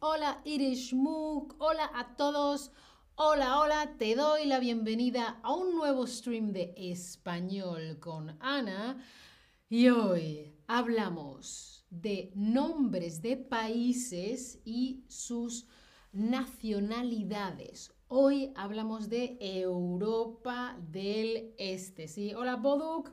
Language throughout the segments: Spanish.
Hola Irish hola a todos. Hola, hola, te doy la bienvenida a un nuevo stream de español con Ana. Y hoy hablamos de nombres de países y sus nacionalidades. Hoy hablamos de Europa del Este. ¿sí? Hola Boduk.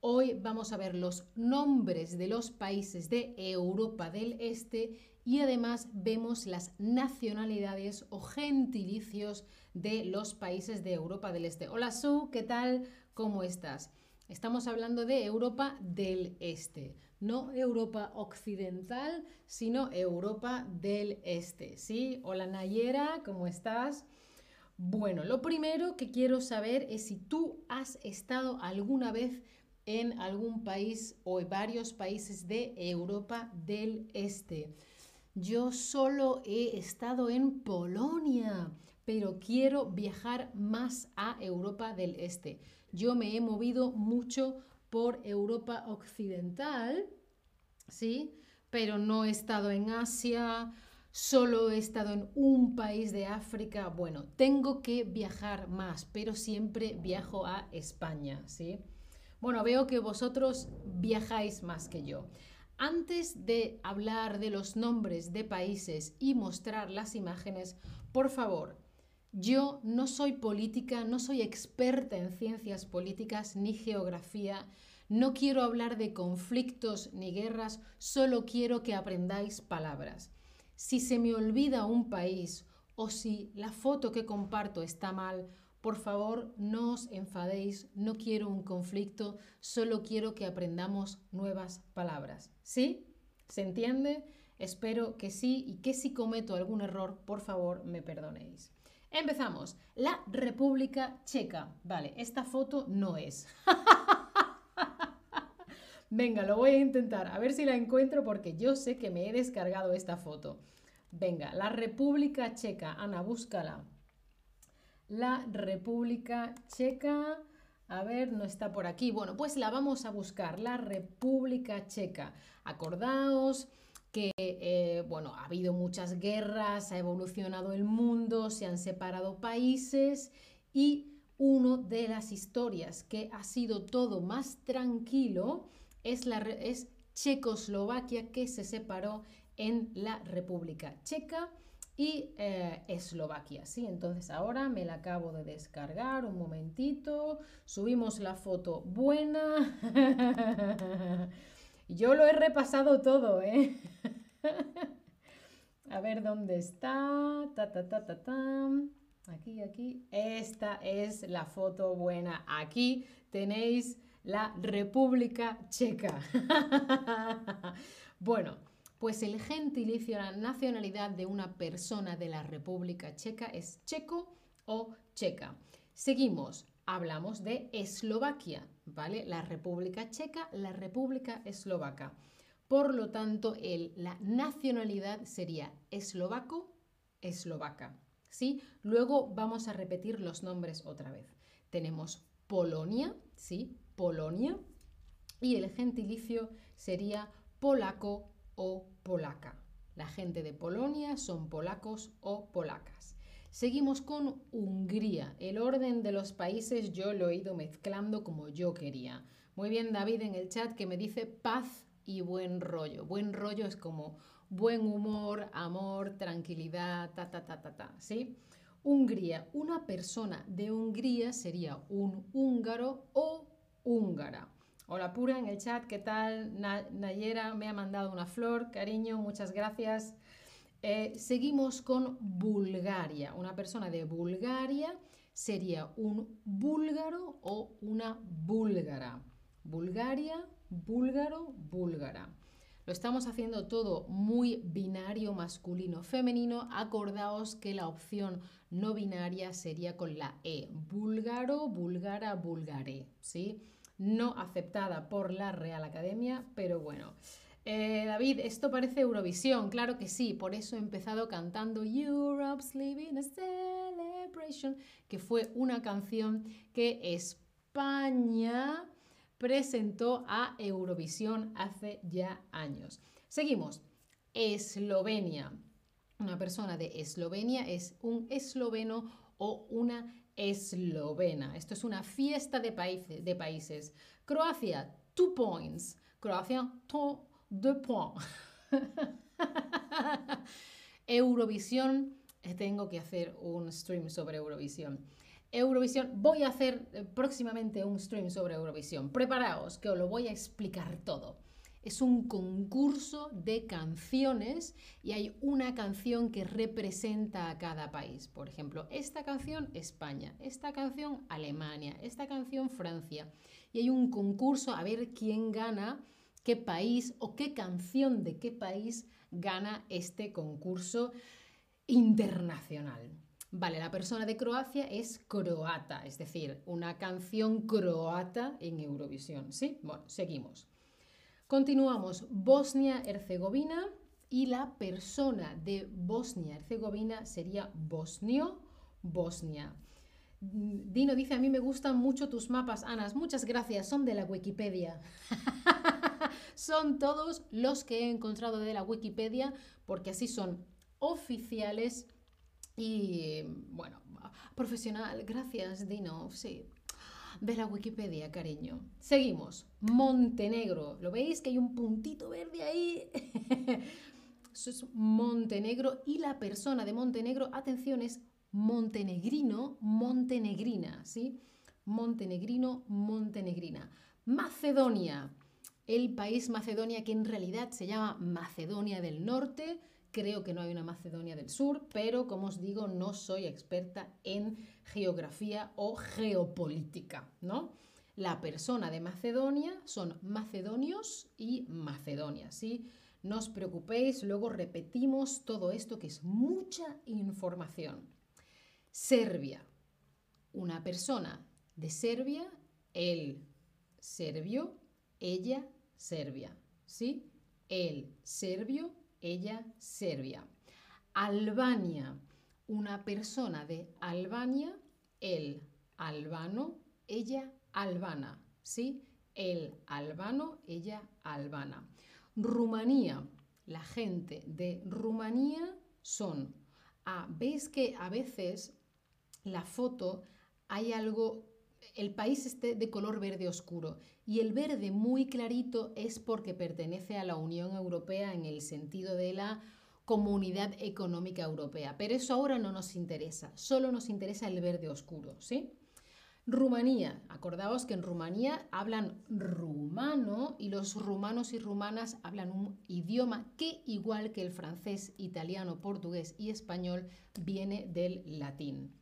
Hoy vamos a ver los nombres de los países de Europa del Este y además vemos las nacionalidades o gentilicios de los países de Europa del Este. Hola Su, ¿qué tal? ¿Cómo estás? Estamos hablando de Europa del Este, no Europa occidental, sino Europa del Este. ¿Sí? Hola Nayera, ¿cómo estás? Bueno, lo primero que quiero saber es si tú has estado alguna vez en algún país o en varios países de Europa del Este. Yo solo he estado en Polonia, pero quiero viajar más a Europa del Este. Yo me he movido mucho por Europa occidental, ¿sí? Pero no he estado en Asia, solo he estado en un país de África. Bueno, tengo que viajar más, pero siempre viajo a España, ¿sí? Bueno, veo que vosotros viajáis más que yo. Antes de hablar de los nombres de países y mostrar las imágenes, por favor, yo no soy política, no soy experta en ciencias políticas ni geografía, no quiero hablar de conflictos ni guerras, solo quiero que aprendáis palabras. Si se me olvida un país o si la foto que comparto está mal, por favor no os enfadéis, no quiero un conflicto, solo quiero que aprendamos nuevas palabras. ¿Sí? ¿Se entiende? Espero que sí y que si cometo algún error, por favor me perdonéis. Empezamos. La República Checa. Vale, esta foto no es. Venga, lo voy a intentar. A ver si la encuentro porque yo sé que me he descargado esta foto. Venga, la República Checa. Ana, búscala. La República Checa. A ver, no está por aquí. Bueno, pues la vamos a buscar. La República Checa. Acordaos que, eh, bueno, ha habido muchas guerras, ha evolucionado el mundo, se han separado países y una de las historias que ha sido todo más tranquilo es, la, es Checoslovaquia que se separó en la República Checa y eh, Eslovaquia. ¿sí? Entonces ahora me la acabo de descargar, un momentito, subimos la foto buena. Yo lo he repasado todo, ¿eh? A ver dónde está. Ta, ta, ta, ta, ta. Aquí, aquí. Esta es la foto buena. Aquí tenéis la República Checa. bueno, pues el gentilicio, la nacionalidad de una persona de la República Checa es checo o checa. Seguimos, hablamos de Eslovaquia, ¿vale? La República Checa, la República Eslovaca. Por lo tanto, el, la nacionalidad sería eslovaco, eslovaca. ¿sí? Luego vamos a repetir los nombres otra vez. Tenemos Polonia, ¿sí? Polonia. Y el gentilicio sería polaco o polaca. La gente de Polonia son polacos o polacas. Seguimos con Hungría. El orden de los países yo lo he ido mezclando como yo quería. Muy bien, David en el chat que me dice paz y buen rollo. Buen rollo es como buen humor, amor, tranquilidad, ta, ta, ta, ta, ta, ¿sí? Hungría. Una persona de Hungría sería un húngaro o húngara. Hola Pura en el chat, ¿qué tal? Nayera me ha mandado una flor, cariño, muchas gracias. Eh, seguimos con Bulgaria. Una persona de Bulgaria sería un búlgaro o una búlgara. Bulgaria, búlgaro, búlgara. Lo estamos haciendo todo muy binario, masculino, femenino. Acordaos que la opción no binaria sería con la E. Búlgaro, búlgara, búlgare. ¿sí? No aceptada por la Real Academia, pero bueno. Eh, David, esto parece Eurovisión, claro que sí, por eso he empezado cantando Europe's Living a Celebration, que fue una canción que España presentó a Eurovisión hace ya años. Seguimos. Eslovenia. Una persona de Eslovenia es un esloveno o una eslovena. Esto es una fiesta de, países. Croacia, two points. Croacia, deux points. Eurovisión, tengo que hacer un stream sobre Eurovisión. Eurovisión, voy a hacer eh, próximamente un stream sobre Eurovisión. Preparaos, que os lo voy a explicar todo. Es un concurso de canciones y hay una canción que representa a cada país. Por ejemplo, esta canción España, esta canción Alemania, esta canción Francia. Y hay un concurso a ver quién gana, qué país o qué canción de qué país gana este concurso internacional. Vale, la persona de Croacia es croata, es decir, una canción croata en Eurovisión. ¿Sí? Bueno, seguimos. Continuamos, Bosnia-Herzegovina y la persona de Bosnia-Herzegovina sería Bosnio, Bosnia. Dino dice, a mí me gustan mucho tus mapas, Anas. Muchas gracias, son de la Wikipedia. son todos los que he encontrado de la Wikipedia, porque así son oficiales y, bueno, profesional. Gracias, Dino. Sí, de la Wikipedia, cariño. Seguimos. Montenegro. ¿Lo veis que hay un puntito verde ahí? Eso es Montenegro y la persona de Montenegro, atención, es montenegrino, montenegrina, ¿sí? Montenegrino, montenegrina. Macedonia. El país Macedonia que en realidad se llama Macedonia del Norte. Creo que no hay una Macedonia del Sur, pero como os digo, no soy experta en geografía o geopolítica, ¿no? La persona de Macedonia son macedonios y Macedonia, ¿sí? No os preocupéis, luego repetimos todo esto que es mucha información. Serbia. Una persona de Serbia, él serbio, ella serbia, ¿sí? Él serbio, ella serbia. Albania una persona de Albania, el albano, ella albana, ¿sí? El albano, ella albana. Rumanía, la gente de Rumanía son, ah, veis que a veces la foto hay algo, el país esté de color verde oscuro y el verde muy clarito es porque pertenece a la Unión Europea en el sentido de la Comunidad Económica Europea. Pero eso ahora no nos interesa, solo nos interesa el verde oscuro, ¿sí? Rumanía, acordaos que en Rumanía hablan rumano y los rumanos y rumanas hablan un idioma que igual que el francés, italiano, portugués y español viene del latín.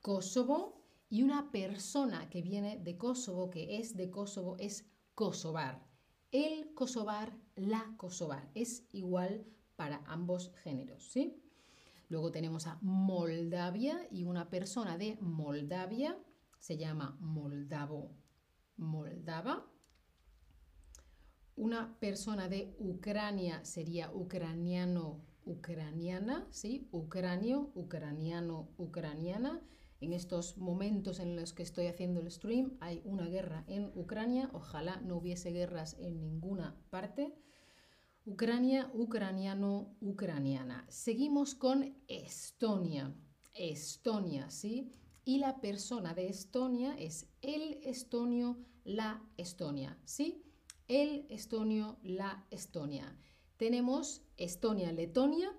Kosovo y una persona que viene de Kosovo, que es de Kosovo, es kosovar. El kosovar, la kosovar, es igual para ambos géneros, ¿sí? Luego tenemos a Moldavia y una persona de Moldavia se llama moldavo, moldava. Una persona de Ucrania sería ucraniano, ucraniana, ¿sí? Ucranio, ucraniano, ucraniana. En estos momentos en los que estoy haciendo el stream hay una guerra en Ucrania. Ojalá no hubiese guerras en ninguna parte. Ucrania, ucraniano, ucraniana. Seguimos con Estonia. Estonia, ¿sí? Y la persona de Estonia es el estonio, la Estonia, ¿sí? El estonio, la Estonia. Tenemos Estonia, Letonia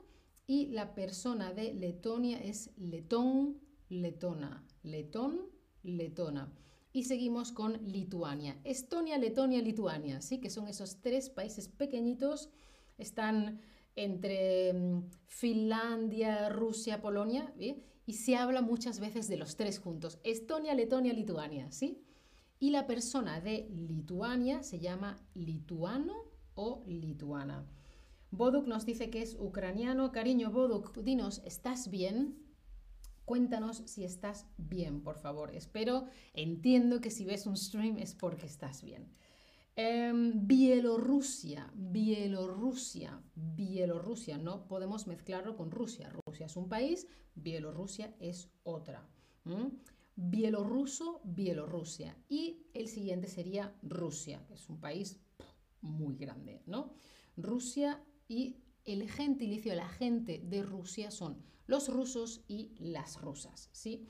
y la persona de Letonia es letón, letona. Letón, letona. Y seguimos con Lituania. Estonia, Letonia, Lituania, ¿sí? que son esos tres países pequeñitos. Están entre mm, Finlandia, Rusia, Polonia, y se habla muchas veces de los tres juntos. Estonia, Letonia, Lituania, ¿sí? Y la persona de Lituania se llama lituano o lituana. Boduk nos dice que es ucraniano. Cariño, Boduk, dinos, ¿estás bien? Cuéntanos si estás bien, por favor. Espero, entiendo que si ves un stream es porque estás bien. Em, Bielorrusia, Bielorrusia, Bielorrusia, no podemos mezclarlo con Rusia. Rusia es un país, Bielorrusia es otra. bielorruso, Bielorrusia. Y el siguiente sería Rusia, que es un país muy grande, ¿no? Rusia y el gentilicio, la gente de Rusia son los rusos y las rusas, ¿sí?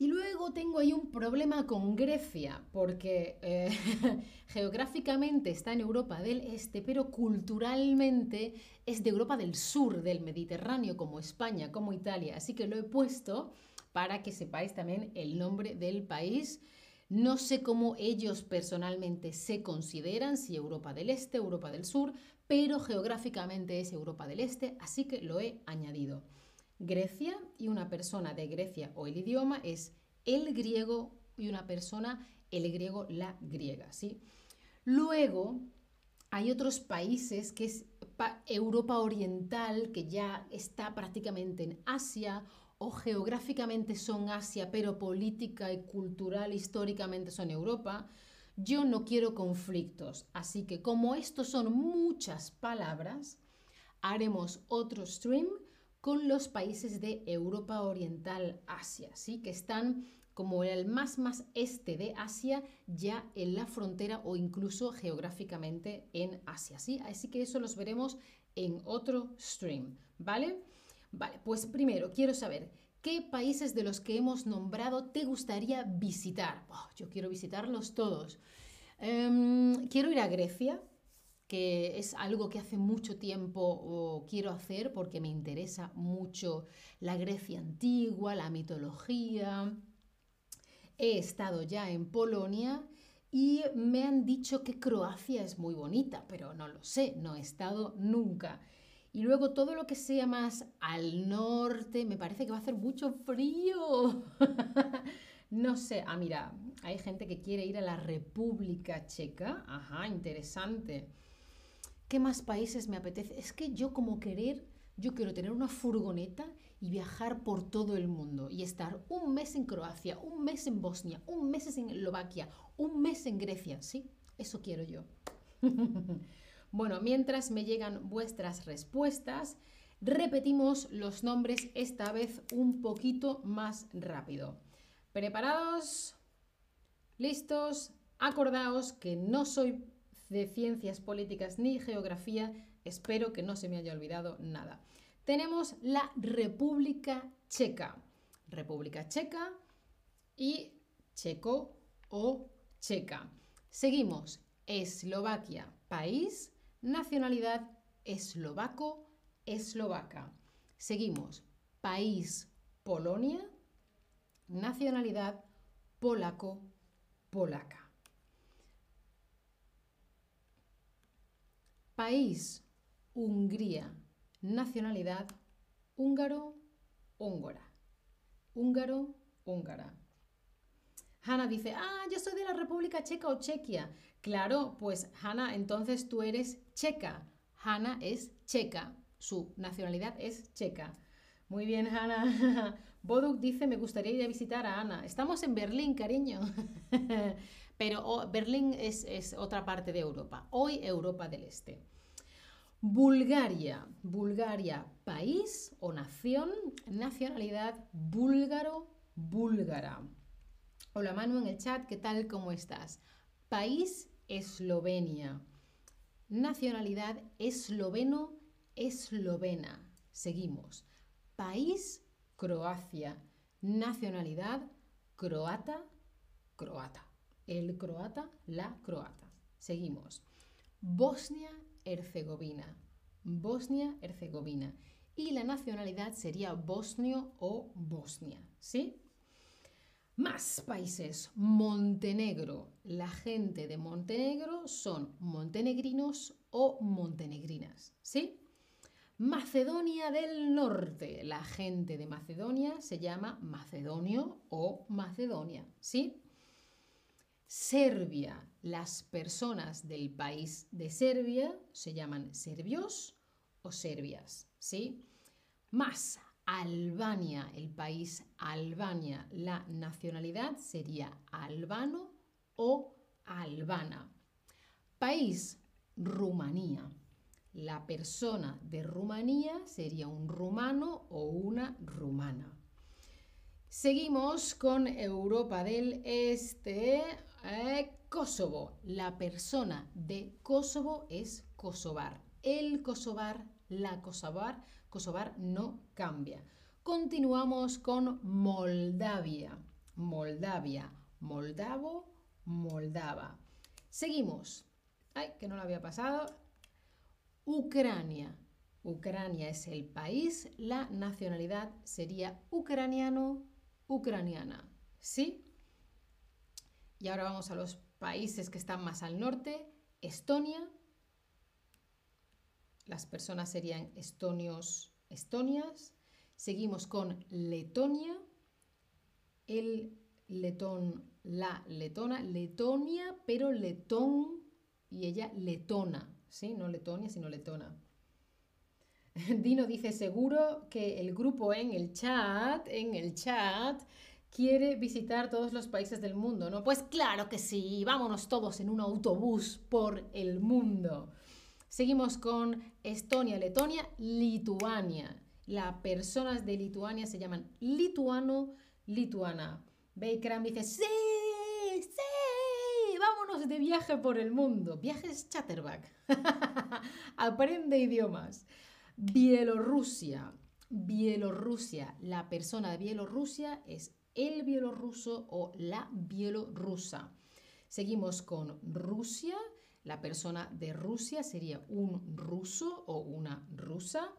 Y luego tengo ahí un problema con Grecia, porque eh, geográficamente está en Europa del Este, pero culturalmente es de Europa del Sur, del Mediterráneo, como España, como Italia. Así que lo he puesto para que sepáis también el nombre del país. No sé cómo ellos personalmente se consideran, si Europa del Este, Europa del Sur, pero geográficamente es Europa del Este, así que lo he añadido. Grecia y una persona de Grecia o el idioma es el griego y una persona el griego la griega, ¿sí? Luego hay otros países que es Europa Oriental, que ya está prácticamente en Asia, o geográficamente son Asia, pero política y cultural, históricamente son Europa. Yo no quiero conflictos, así que como estos son muchas palabras, haremos otro stream con los países de Europa Oriental, Asia, ¿sí? que están como el más más este de Asia, ya en la frontera o incluso geográficamente en Asia, ¿sí? Así que eso los veremos en otro stream, ¿vale? Vale, pues primero quiero saber qué países de los que hemos nombrado te gustaría visitar. Yo quiero visitarlos todos. Em, quiero ir a Grecia, que es algo que hace mucho tiempo quiero hacer porque me interesa mucho la Grecia antigua, la mitología. He estado ya en Polonia y me han dicho que Croacia es muy bonita, pero no lo sé, no he estado nunca. Y luego todo lo que sea más al norte, me parece que va a hacer mucho frío. no sé, ah, mira, hay gente que quiere ir a la República Checa. Ajá, interesante. ¿Qué más países me apetece? Es que yo como querer, yo quiero tener una furgoneta y viajar por todo el mundo y estar un mes en Croacia, un mes en Bosnia, un mes en Eslovaquia, un mes en Grecia. Sí, eso quiero yo. bueno, mientras me llegan vuestras respuestas, repetimos los nombres esta vez un poquito más rápido. ¿Preparados? ¿Listos? Acordaos que no soy de ciencias políticas ni geografía, espero que no se me haya olvidado nada. Tenemos la República Checa. República Checa y Checo o Checa. Seguimos. Eslovaquia, país, nacionalidad eslovaco, eslovaca. Seguimos. País, Polonia, nacionalidad polaco, polaca. País, Hungría. Nacionalidad, húngaro, húngara. Húngaro, húngara. Hanna dice, ah, yo soy de la República Checa o Chequia. Claro, pues Hanna, entonces tú eres checa. Hanna es checa. Su nacionalidad es checa. Muy bien, Hanna. Boduk dice, me gustaría ir a visitar a Ana. Estamos en Berlín, cariño. Pero oh, Berlín es, es otra parte de Europa. Hoy Europa del Este. Bulgaria. Bulgaria, país o nación, nacionalidad búlgaro, búlgara. Hola Manu en el chat, ¿qué tal? ¿Cómo estás? País, Eslovenia. Nacionalidad, esloveno, eslovena. Seguimos. País, Croacia. Nacionalidad, croata, croata. El croata, la croata. Seguimos. Bosnia Herzegovina. Bosnia-Herzegovina. Y la nacionalidad sería bosnio o Bosnia. ¿Sí? Más países. Montenegro. La gente de Montenegro son montenegrinos o montenegrinas. ¿Sí? Macedonia del Norte. La gente de Macedonia se llama macedonio o Macedonia. ¿Sí? Serbia. Las personas del país de Serbia se llaman serbios o serbias, ¿sí? Más Albania, el país Albania, la nacionalidad sería albano o albana. País Rumanía. La persona de Rumanía sería un rumano o una rumana. Seguimos con Europa del Este. Eh, Kosovo. La persona de Kosovo es kosovar. El kosovar, la kosovar, kosovar no cambia. Continuamos con Moldavia. Moldavia, moldavo, moldava. Seguimos. Ay, que no lo había pasado. Ucrania. Ucrania es el país, la nacionalidad sería ucraniano, ucraniana. ¿Sí? Y ahora vamos a los países que están más al norte. Estonia. Las personas serían estonios, estonias. Seguimos con Letonia. El letón, la letona, Letonia, pero letón y ella letona. ¿Sí? No Letonia, sino letona. Dino dice seguro que el grupo en el chat, en el chat, quiere visitar todos los países del mundo, ¿no? Pues claro que sí, vámonos todos en un autobús por el mundo. Seguimos con Estonia, Letonia, Lituania. Las personas de Lituania se llaman lituano, lituana. Bakeram dice, sí, sí, vámonos de viaje por el mundo. Viajes Chatterback. Aprende idiomas. Bielorrusia. Bielorrusia. La persona de Bielorrusia es el bielorruso o la bielorrusa. Seguimos con Rusia. La persona de Rusia sería un ruso o una rusa.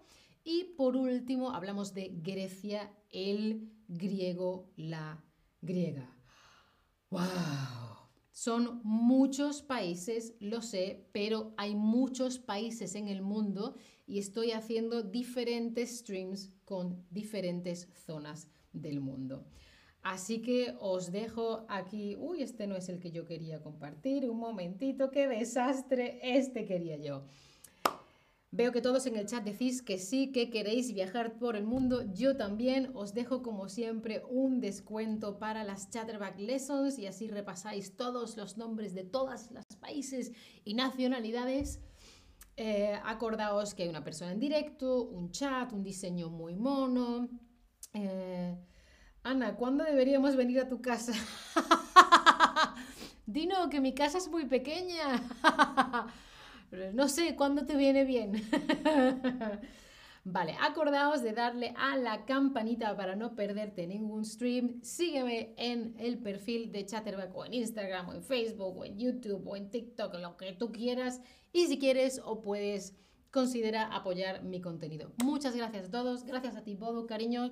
Y por último, hablamos de Grecia, el griego, la griega. ¡Wow! Son muchos países, lo sé, pero hay muchos países en el mundo y estoy haciendo diferentes streams con diferentes zonas del mundo. Así que os dejo aquí. Uy, este no es el que yo quería compartir. Un momentito, qué desastre. Este quería yo. Veo que todos en el chat decís que sí, que queréis viajar por el mundo. Yo también os dejo como siempre un descuento para las Chatterback Lessons y así repasáis todos los nombres de todos los países y nacionalidades eh, acordaos que hay una persona en directo, un chat, un diseño muy mono. Eh, Ana, ¿cuándo deberíamos venir a tu casa? Dino, que mi casa es muy pequeña. no sé, ¿cuándo te viene bien? Vale, acordaos de darle a la campanita para no perderte ningún stream. Sígueme en el perfil de Chatterback o en Instagram o en Facebook o en YouTube o en TikTok, lo que tú quieras. Y si quieres o puedes, considera apoyar mi contenido. Muchas gracias a todos. Gracias a ti, Bodo, cariño.